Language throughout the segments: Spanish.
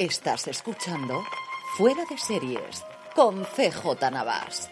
Estás escuchando Fuera de Series con CJ Navas.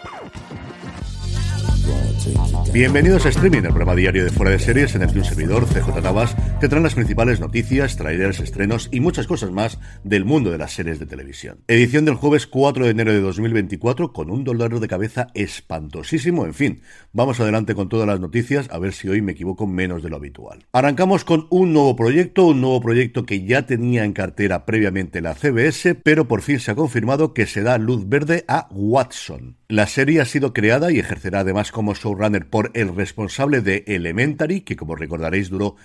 Bienvenidos a Streaming, el programa diario de Fuera de Series en el que un servidor, CJ Navas, te trae las principales noticias, trailers, estrenos y muchas cosas más del mundo de las series de televisión. Edición del jueves 4 de enero de 2024 con un dolor de cabeza espantosísimo. En fin, vamos adelante con todas las noticias a ver si hoy me equivoco menos de lo habitual. Arrancamos con un nuevo proyecto, un nuevo proyecto que ya tenía en cartera previamente la CBS, pero por fin se ha confirmado que se da luz verde a Watson. La serie ha sido creada y ejercerá además como showrunner por el responsable de Elementary, que como recordaréis duró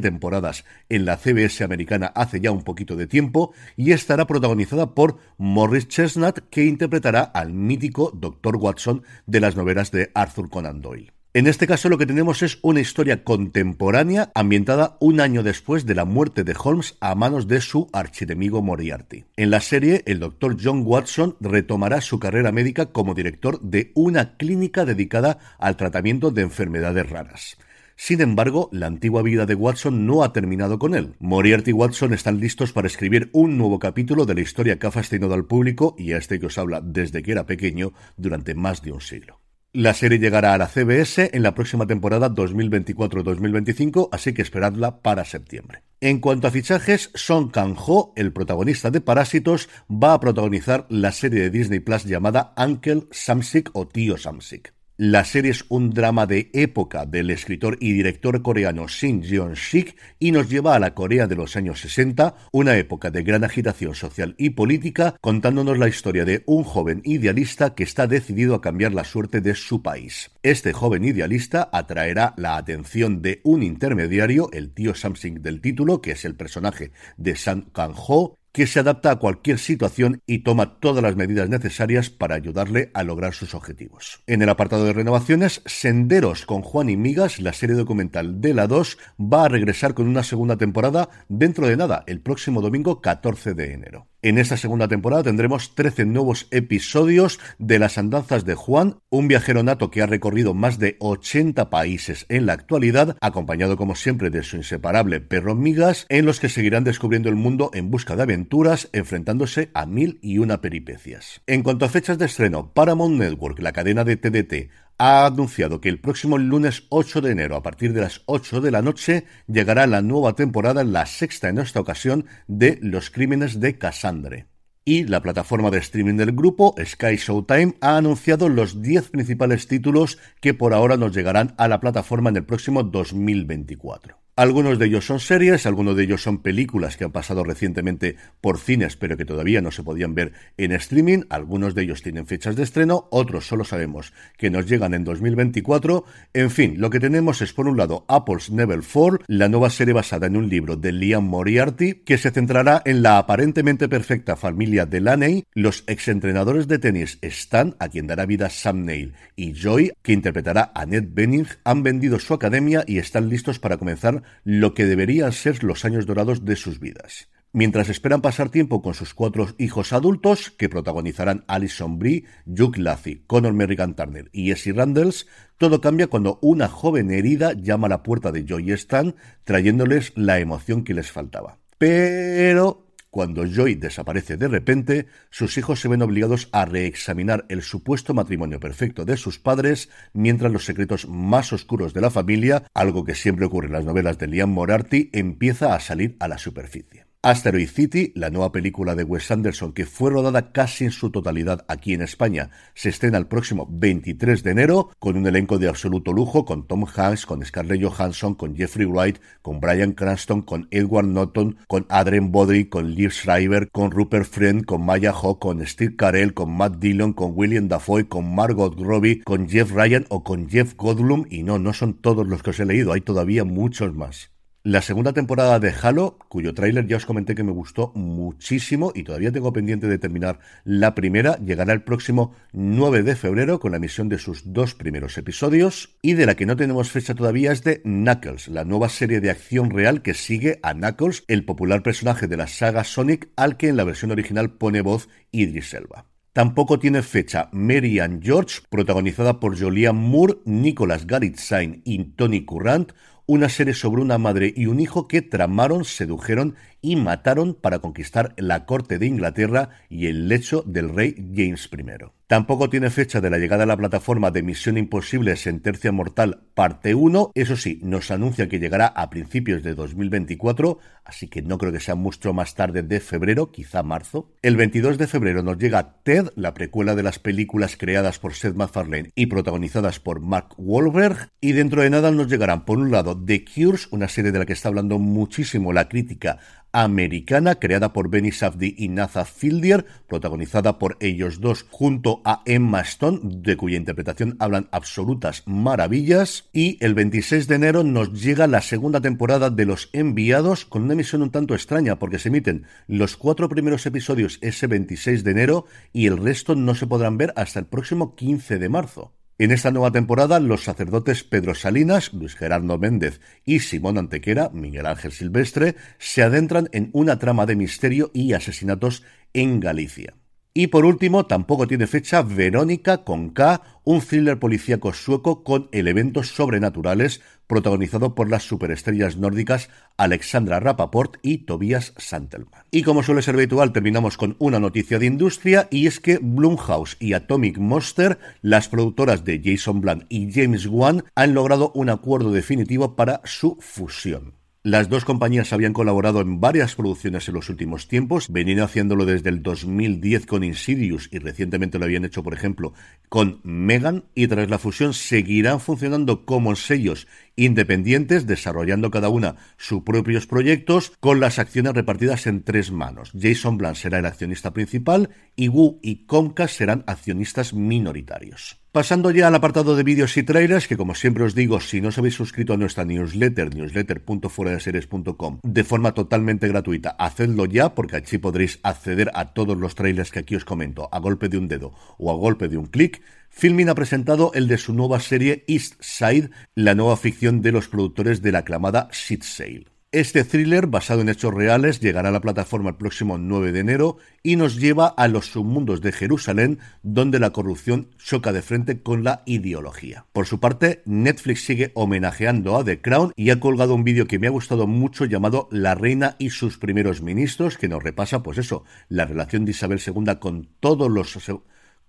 temporadas en la CBS americana hace ya un poquito de tiempo, y estará protagonizada por Morris Chestnut, que interpretará al mítico Dr. Watson de las novelas de Arthur Conan Doyle. En este caso lo que tenemos es una historia contemporánea ambientada un año después de la muerte de Holmes a manos de su archienemigo Moriarty. En la serie, el doctor John Watson retomará su carrera médica como director de una clínica dedicada al tratamiento de enfermedades raras. Sin embargo, la antigua vida de Watson no ha terminado con él. Moriarty y Watson están listos para escribir un nuevo capítulo de la historia que ha fascinado al público y a este que os habla desde que era pequeño durante más de un siglo. La serie llegará a la CBS en la próxima temporada 2024-2025, así que esperadla para septiembre. En cuanto a fichajes, Song Kang-ho, el protagonista de Parásitos, va a protagonizar la serie de Disney Plus llamada Uncle Samsik o Tío Samsik. La serie es un drama de época del escritor y director coreano Shin Jeon-sik y nos lleva a la Corea de los años 60, una época de gran agitación social y política, contándonos la historia de un joven idealista que está decidido a cambiar la suerte de su país. Este joven idealista atraerá la atención de un intermediario, el tío Samsung del título, que es el personaje de Sang Kang-ho, que se adapta a cualquier situación y toma todas las medidas necesarias para ayudarle a lograr sus objetivos. En el apartado de renovaciones, Senderos con Juan y Migas, la serie documental de la 2, va a regresar con una segunda temporada dentro de nada, el próximo domingo 14 de enero. En esta segunda temporada tendremos 13 nuevos episodios de las andanzas de Juan, un viajero nato que ha recorrido más de 80 países en la actualidad, acompañado como siempre de su inseparable perro Migas, en los que seguirán descubriendo el mundo en busca de aventuras, enfrentándose a mil y una peripecias. En cuanto a fechas de estreno, Paramount Network, la cadena de TDT, ha anunciado que el próximo lunes 8 de enero, a partir de las 8 de la noche, llegará la nueva temporada, la sexta en esta ocasión, de Los Crímenes de Cassandre. Y la plataforma de streaming del grupo, Sky Showtime, ha anunciado los 10 principales títulos que por ahora nos llegarán a la plataforma en el próximo 2024. Algunos de ellos son series, algunos de ellos son películas que han pasado recientemente por cines pero que todavía no se podían ver en streaming, algunos de ellos tienen fechas de estreno, otros solo sabemos que nos llegan en 2024. En fin, lo que tenemos es por un lado Apple's Never Fall, la nueva serie basada en un libro de Liam Moriarty que se centrará en la aparentemente perfecta familia de Laney, los exentrenadores de tenis Stan, a quien dará vida Sam Neill, y Joy, que interpretará a Ned Benning, han vendido su academia y están listos para comenzar lo que deberían ser los años dorados de sus vidas. Mientras esperan pasar tiempo con sus cuatro hijos adultos, que protagonizarán Alison Brie, Hugh Laffey, Conor Merrigan Turner y Essie Randalls, todo cambia cuando una joven herida llama a la puerta de Joy Stan, trayéndoles la emoción que les faltaba. Pero cuando Joy desaparece de repente, sus hijos se ven obligados a reexaminar el supuesto matrimonio perfecto de sus padres, mientras los secretos más oscuros de la familia, algo que siempre ocurre en las novelas de Liam Morarty, empieza a salir a la superficie. Asteroid City, la nueva película de Wes Anderson que fue rodada casi en su totalidad aquí en España, se estrena el próximo 23 de enero con un elenco de absoluto lujo con Tom Hanks, con Scarlett Johansson, con Jeffrey Wright, con Brian Cranston, con Edward Norton, con Adrien Bodry, con Liv Schreiber, con Rupert Friend, con Maya Hawke, con Steve Carell, con Matt Dillon, con William Dafoe, con Margot Robbie, con Jeff Ryan o con Jeff Goldblum y no, no son todos los que os he leído, hay todavía muchos más. La segunda temporada de Halo, cuyo tráiler ya os comenté que me gustó muchísimo y todavía tengo pendiente de terminar la primera, llegará el próximo 9 de febrero con la emisión de sus dos primeros episodios y de la que no tenemos fecha todavía es de Knuckles, la nueva serie de acción real que sigue a Knuckles, el popular personaje de la saga Sonic al que en la versión original pone voz Idris Elba. Tampoco tiene fecha Mary George, protagonizada por Julianne Moore, Nicholas Garitzine y Tony Currant, una serie sobre una madre y un hijo que tramaron, sedujeron y mataron para conquistar la corte de Inglaterra y el lecho del rey James I. Tampoco tiene fecha de la llegada a la plataforma de Misión Imposible Sentencia Mortal parte 1. Eso sí, nos anuncia que llegará a principios de 2024, así que no creo que sea mucho más tarde de febrero, quizá marzo. El 22 de febrero nos llega Ted, la precuela de las películas creadas por Seth MacFarlane y protagonizadas por Mark Wahlberg. Y dentro de nada nos llegarán, por un lado, The Cures, una serie de la que está hablando muchísimo la crítica americana creada por Benny Safdie y Nathan Fielder, protagonizada por ellos dos junto a Emma Stone, de cuya interpretación hablan absolutas maravillas. Y el 26 de enero nos llega la segunda temporada de Los Enviados con una emisión un tanto extraña porque se emiten los cuatro primeros episodios ese 26 de enero y el resto no se podrán ver hasta el próximo 15 de marzo. En esta nueva temporada, los sacerdotes Pedro Salinas, Luis Gerardo Méndez y Simón Antequera, Miguel Ángel Silvestre, se adentran en una trama de misterio y asesinatos en Galicia. Y por último, tampoco tiene fecha Verónica con K, un thriller policíaco sueco con elementos sobrenaturales protagonizado por las superestrellas nórdicas Alexandra Rapaport y Tobias Santelman. Y como suele ser habitual, terminamos con una noticia de industria y es que Blumhouse y Atomic Monster, las productoras de Jason Blunt y James Wan, han logrado un acuerdo definitivo para su fusión. Las dos compañías habían colaborado en varias producciones en los últimos tiempos, venían haciéndolo desde el 2010 con Insidious y recientemente lo habían hecho, por ejemplo, con Megan y tras la fusión seguirán funcionando como sellos independientes, desarrollando cada una sus propios proyectos con las acciones repartidas en tres manos. Jason Blunt será el accionista principal y Wu y Comcast serán accionistas minoritarios. Pasando ya al apartado de vídeos y trailers, que como siempre os digo, si no os habéis suscrito a nuestra newsletter, newsletter.fueradeseries.com, de forma totalmente gratuita, hacedlo ya, porque allí podréis acceder a todos los trailers que aquí os comento, a golpe de un dedo o a golpe de un clic. Filmin ha presentado el de su nueva serie East Side, la nueva ficción de los productores de la aclamada Shit Sale. Este thriller, basado en hechos reales, llegará a la plataforma el próximo 9 de enero y nos lleva a los submundos de Jerusalén, donde la corrupción choca de frente con la ideología. Por su parte, Netflix sigue homenajeando a The Crown y ha colgado un vídeo que me ha gustado mucho llamado La reina y sus primeros ministros, que nos repasa, pues eso, la relación de Isabel II con todos los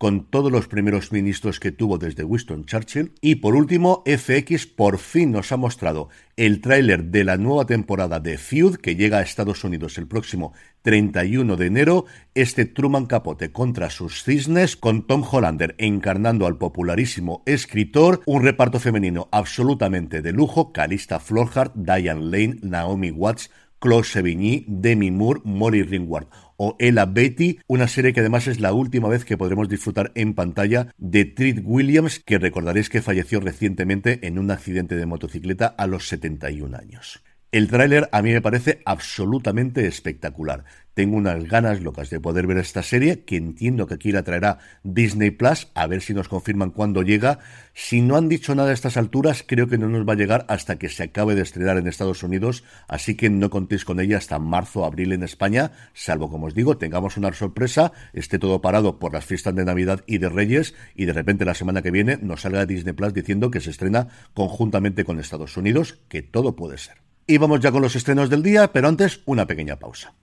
con todos los primeros ministros que tuvo desde Winston Churchill. Y por último, FX por fin nos ha mostrado el tráiler de la nueva temporada de Feud que llega a Estados Unidos el próximo 31 de enero. Este Truman Capote contra sus cisnes con Tom Hollander encarnando al popularísimo escritor, un reparto femenino absolutamente de lujo, Calista Florhart, Diane Lane, Naomi Watts, Claude Sevigny, Demi Moore, Molly Ringward o Ella Betty, una serie que además es la última vez que podremos disfrutar en pantalla de Treat Williams, que recordaréis que falleció recientemente en un accidente de motocicleta a los 71 años. El tráiler a mí me parece absolutamente espectacular. Tengo unas ganas locas de poder ver esta serie, que entiendo que aquí la traerá Disney Plus, a ver si nos confirman cuándo llega. Si no han dicho nada a estas alturas, creo que no nos va a llegar hasta que se acabe de estrenar en Estados Unidos, así que no contéis con ella hasta marzo o abril en España, salvo, como os digo, tengamos una sorpresa, esté todo parado por las fiestas de Navidad y de Reyes, y de repente la semana que viene nos salga Disney Plus diciendo que se estrena conjuntamente con Estados Unidos, que todo puede ser. Y vamos ya con los estrenos del día, pero antes una pequeña pausa.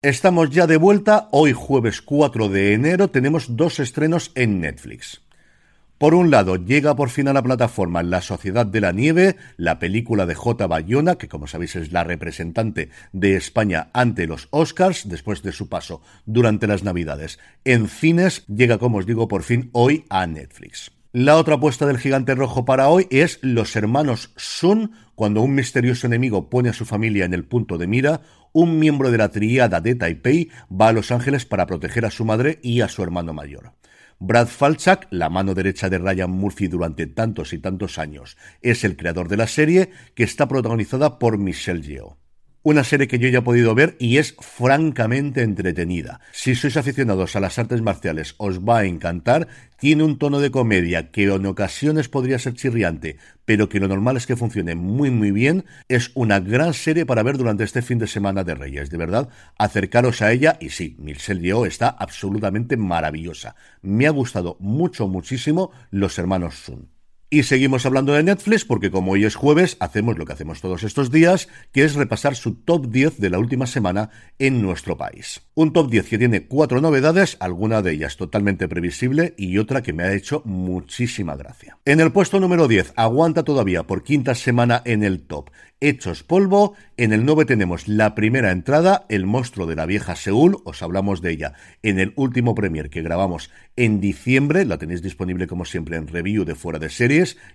Estamos ya de vuelta. Hoy, jueves 4 de enero, tenemos dos estrenos en Netflix. Por un lado, llega por fin a la plataforma La Sociedad de la Nieve, la película de J. Bayona, que como sabéis es la representante de España ante los Oscars, después de su paso durante las Navidades. En cines llega, como os digo, por fin hoy a Netflix. La otra apuesta del gigante rojo para hoy es Los hermanos Sun, cuando un misterioso enemigo pone a su familia en el punto de mira, un miembro de la triada de Taipei va a Los Ángeles para proteger a su madre y a su hermano mayor. Brad Falchuk, la mano derecha de Ryan Murphy durante tantos y tantos años, es el creador de la serie, que está protagonizada por Michelle Yeoh. Una serie que yo ya he podido ver y es francamente entretenida. Si sois aficionados a las artes marciales os va a encantar. Tiene un tono de comedia que en ocasiones podría ser chirriante, pero que lo normal es que funcione muy muy bien. Es una gran serie para ver durante este fin de semana de Reyes. De verdad, acercaros a ella y sí, Michelle Yeoh está absolutamente maravillosa. Me ha gustado mucho, muchísimo Los Hermanos Sun. Y seguimos hablando de Netflix porque como hoy es jueves, hacemos lo que hacemos todos estos días, que es repasar su top 10 de la última semana en nuestro país. Un top 10 que tiene cuatro novedades, alguna de ellas totalmente previsible y otra que me ha hecho muchísima gracia. En el puesto número 10, aguanta todavía por quinta semana en el top. Hechos polvo, en el 9 tenemos la primera entrada, El monstruo de la vieja Seúl, os hablamos de ella en el último premier que grabamos en diciembre, la tenéis disponible como siempre en review de fuera de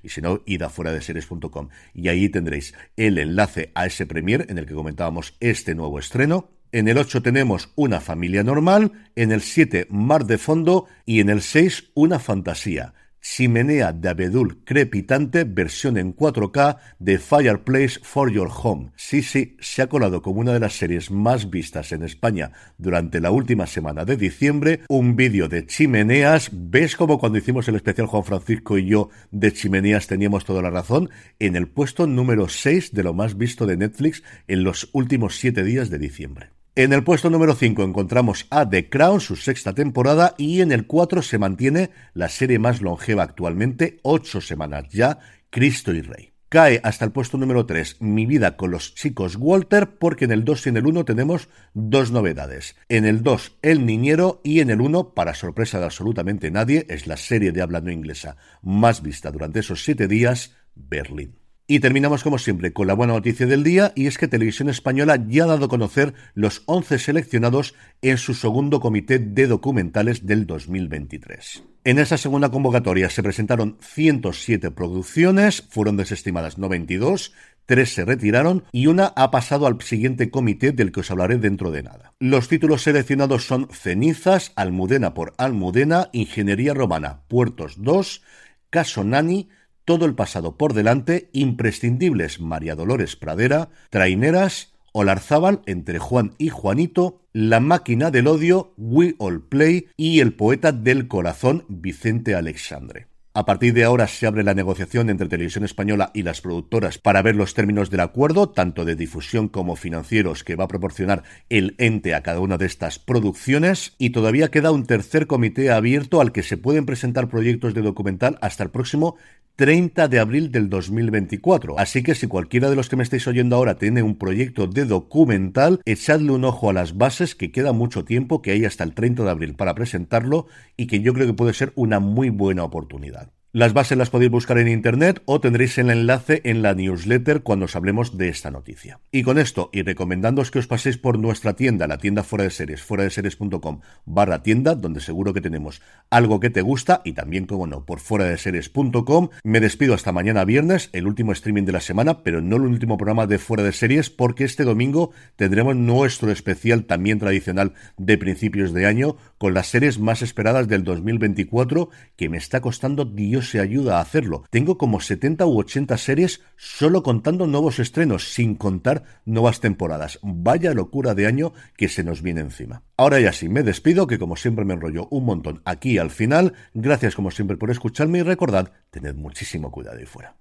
y si no, id a fuera de series.com y ahí tendréis el enlace a ese premier en el que comentábamos este nuevo estreno. En el 8 tenemos Una familia normal, en el 7 Mar de fondo y en el 6 Una fantasía. Chimenea de abedul crepitante, versión en 4K de Fireplace for Your Home. Sí, sí, se ha colado como una de las series más vistas en España durante la última semana de diciembre. Un vídeo de chimeneas. ¿Ves como cuando hicimos el especial Juan Francisco y yo de chimeneas teníamos toda la razón? En el puesto número 6 de lo más visto de Netflix en los últimos 7 días de diciembre. En el puesto número 5 encontramos a The Crown, su sexta temporada, y en el 4 se mantiene la serie más longeva actualmente, 8 semanas ya, Cristo y Rey. Cae hasta el puesto número 3 Mi vida con los chicos Walter, porque en el 2 y en el 1 tenemos dos novedades. En el 2, El Niñero, y en el 1, para sorpresa de absolutamente nadie, es la serie de habla no inglesa más vista durante esos 7 días, Berlín. Y terminamos como siempre con la buena noticia del día y es que Televisión Española ya ha dado a conocer los 11 seleccionados en su segundo comité de documentales del 2023. En esa segunda convocatoria se presentaron 107 producciones, fueron desestimadas 92, tres se retiraron y una ha pasado al siguiente comité del que os hablaré dentro de nada. Los títulos seleccionados son Cenizas, Almudena por Almudena, Ingeniería Romana, Puertos 2, Caso Nani, todo el pasado por delante, imprescindibles María Dolores Pradera, traineras, Olarzábal entre Juan y Juanito, La máquina del odio, We All Play y el poeta del corazón Vicente Alexandre. A partir de ahora se abre la negociación entre Televisión Española y las productoras para ver los términos del acuerdo, tanto de difusión como financieros, que va a proporcionar el ente a cada una de estas producciones. Y todavía queda un tercer comité abierto al que se pueden presentar proyectos de documental hasta el próximo 30 de abril del 2024. Así que si cualquiera de los que me estáis oyendo ahora tiene un proyecto de documental, echadle un ojo a las bases, que queda mucho tiempo, que hay hasta el 30 de abril para presentarlo y que yo creo que puede ser una muy buena oportunidad. Las bases las podéis buscar en internet o tendréis el enlace en la newsletter cuando os hablemos de esta noticia. Y con esto, y recomendándoos que os paséis por nuestra tienda, la tienda fuera de series, fuera de series.com barra tienda, donde seguro que tenemos algo que te gusta, y también, como no, por fuera de series.com. Me despido hasta mañana viernes, el último streaming de la semana, pero no el último programa de fuera de series, porque este domingo tendremos nuestro especial también tradicional de principios de año, con las series más esperadas del 2024, que me está costando Dios se ayuda a hacerlo. Tengo como 70 u 80 series solo contando nuevos estrenos, sin contar nuevas temporadas. Vaya locura de año que se nos viene encima. Ahora ya sí, me despido, que como siempre me enrollo un montón aquí al final. Gracias como siempre por escucharme y recordad, tened muchísimo cuidado ahí fuera.